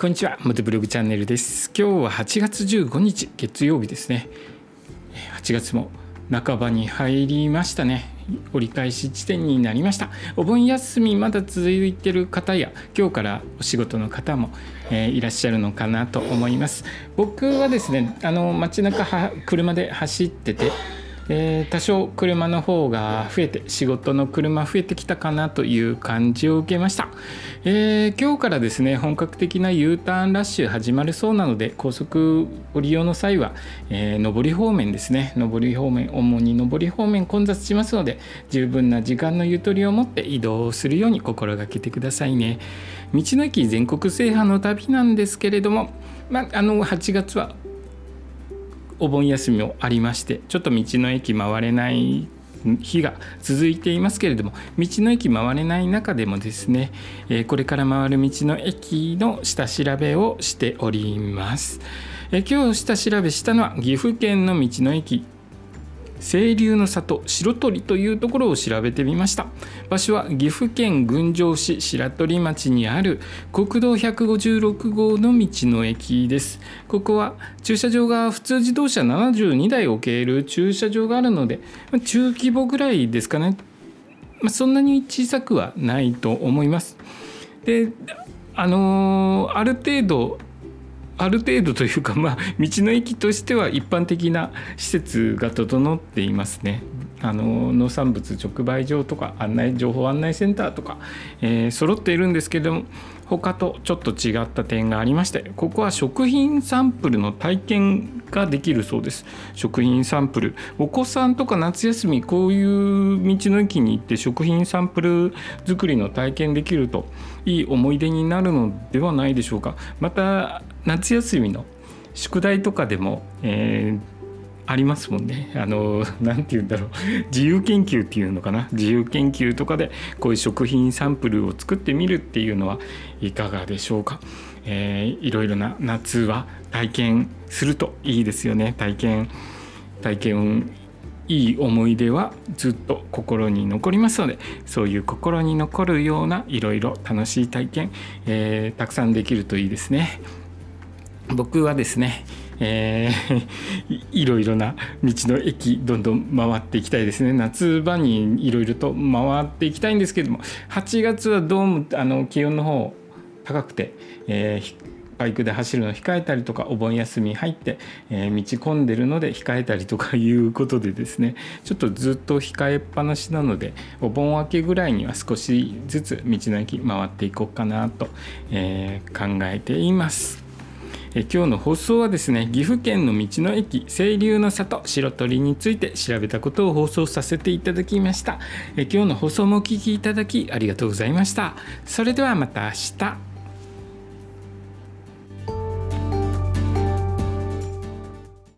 こんにちは元ブログチャンネルです。今日は8月15日月曜日ですね。8月も半ばに入りましたね。折り返し地点になりました。お盆休みまだ続いてる方や今日からお仕事の方も、えー、いらっしゃるのかなと思います。僕はですねあの街中は車で走っててえー、多少車の方が増えて仕事の車増えてきたかなという感じを受けました、えー、今日からですね本格的な U ターンラッシュ始まるそうなので高速ご利用の際は、えー、上り方面ですね上り方面主に上り方面混雑しますので十分な時間のゆとりを持って移動するように心がけてくださいね。道の駅全国制覇の旅なんですけれどもまあ、あの8月はお盆休みもありましてちょっと道の駅回れない日が続いていますけれども道の駅回れない中でもですね、えこれから回る道の駅の下調べをしております。え今日下調べしたのは岐阜県の道の駅清流の里白鳥というところを調べてみました。場所は岐阜県郡上市白鳥町にある国道156号の道の駅です。ここは駐車場が普通自動車72台置ける駐車場があるので中規模ぐらいですかね。そんなに小さくはないと思います。であのー、ある程度ある程度というか、まあ、道の駅としては一般的な施設が整っていますね。あの農産物直売所とか案内情報案内センターとか、えー、揃っているんですけども他とちょっと違った点がありましてここは食品サンプルの体験ができるそうです。食品サンプル。お子さんとか夏休みこういう道の駅に行って食品サンプル作りの体験できるといい思い出になるのではないでしょうか。また夏休みの宿題とかでも、えー、ありますもんね。あの、なんて言うんだろう。自由研究っていうのかな。自由研究とかでこういう食品サンプルを作ってみるっていうのはいかがでしょうか。えー、いろいろな夏は体験するといいですよね。体験、体験いい思い出はずっと心に残りますのでそういう心に残るようないろいろ楽しい体験、えー、たくさんできるといいですね。僕はですね、えー、いろいろな道の駅どんどん回っていきたいですね夏場にいろいろと回っていきたいんですけども8月はどうもあの気温の方高くて、えー、バイクで走るの控えたりとかお盆休み入って、えー、道混んでるので控えたりとかいうことでですねちょっとずっと控えっぱなしなのでお盆明けぐらいには少しずつ道の駅回っていこうかなと、えー、考えています。え今日の放送はですね岐阜県の道の駅清流の里白鳥について調べたことを放送させていただきました。え今日の放送もお聴きいただきありがとうございました。それではまた明日。